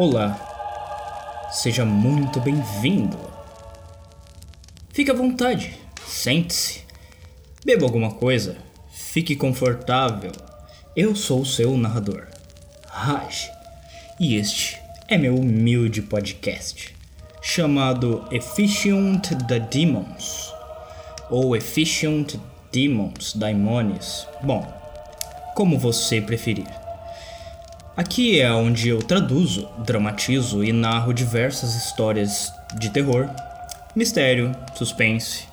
Olá, seja muito bem-vindo. Fique à vontade, sente-se, beba alguma coisa, fique confortável. Eu sou o seu narrador, Raj, e este é meu humilde podcast chamado Efficient the Demons ou Efficient Demons, Daimones. Bom, como você preferir. Aqui é onde eu traduzo, dramatizo e narro diversas histórias de terror, mistério, suspense,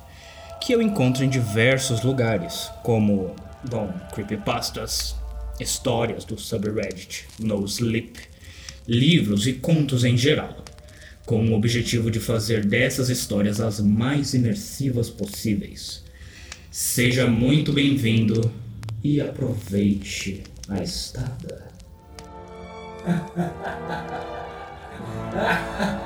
que eu encontro em diversos lugares, como, bom, creepypastas, histórias do subreddit, no sleep, livros e contos em geral, com o objetivo de fazer dessas histórias as mais imersivas possíveis. Seja muito bem-vindo e aproveite a estada. Ha ha ha ha ha.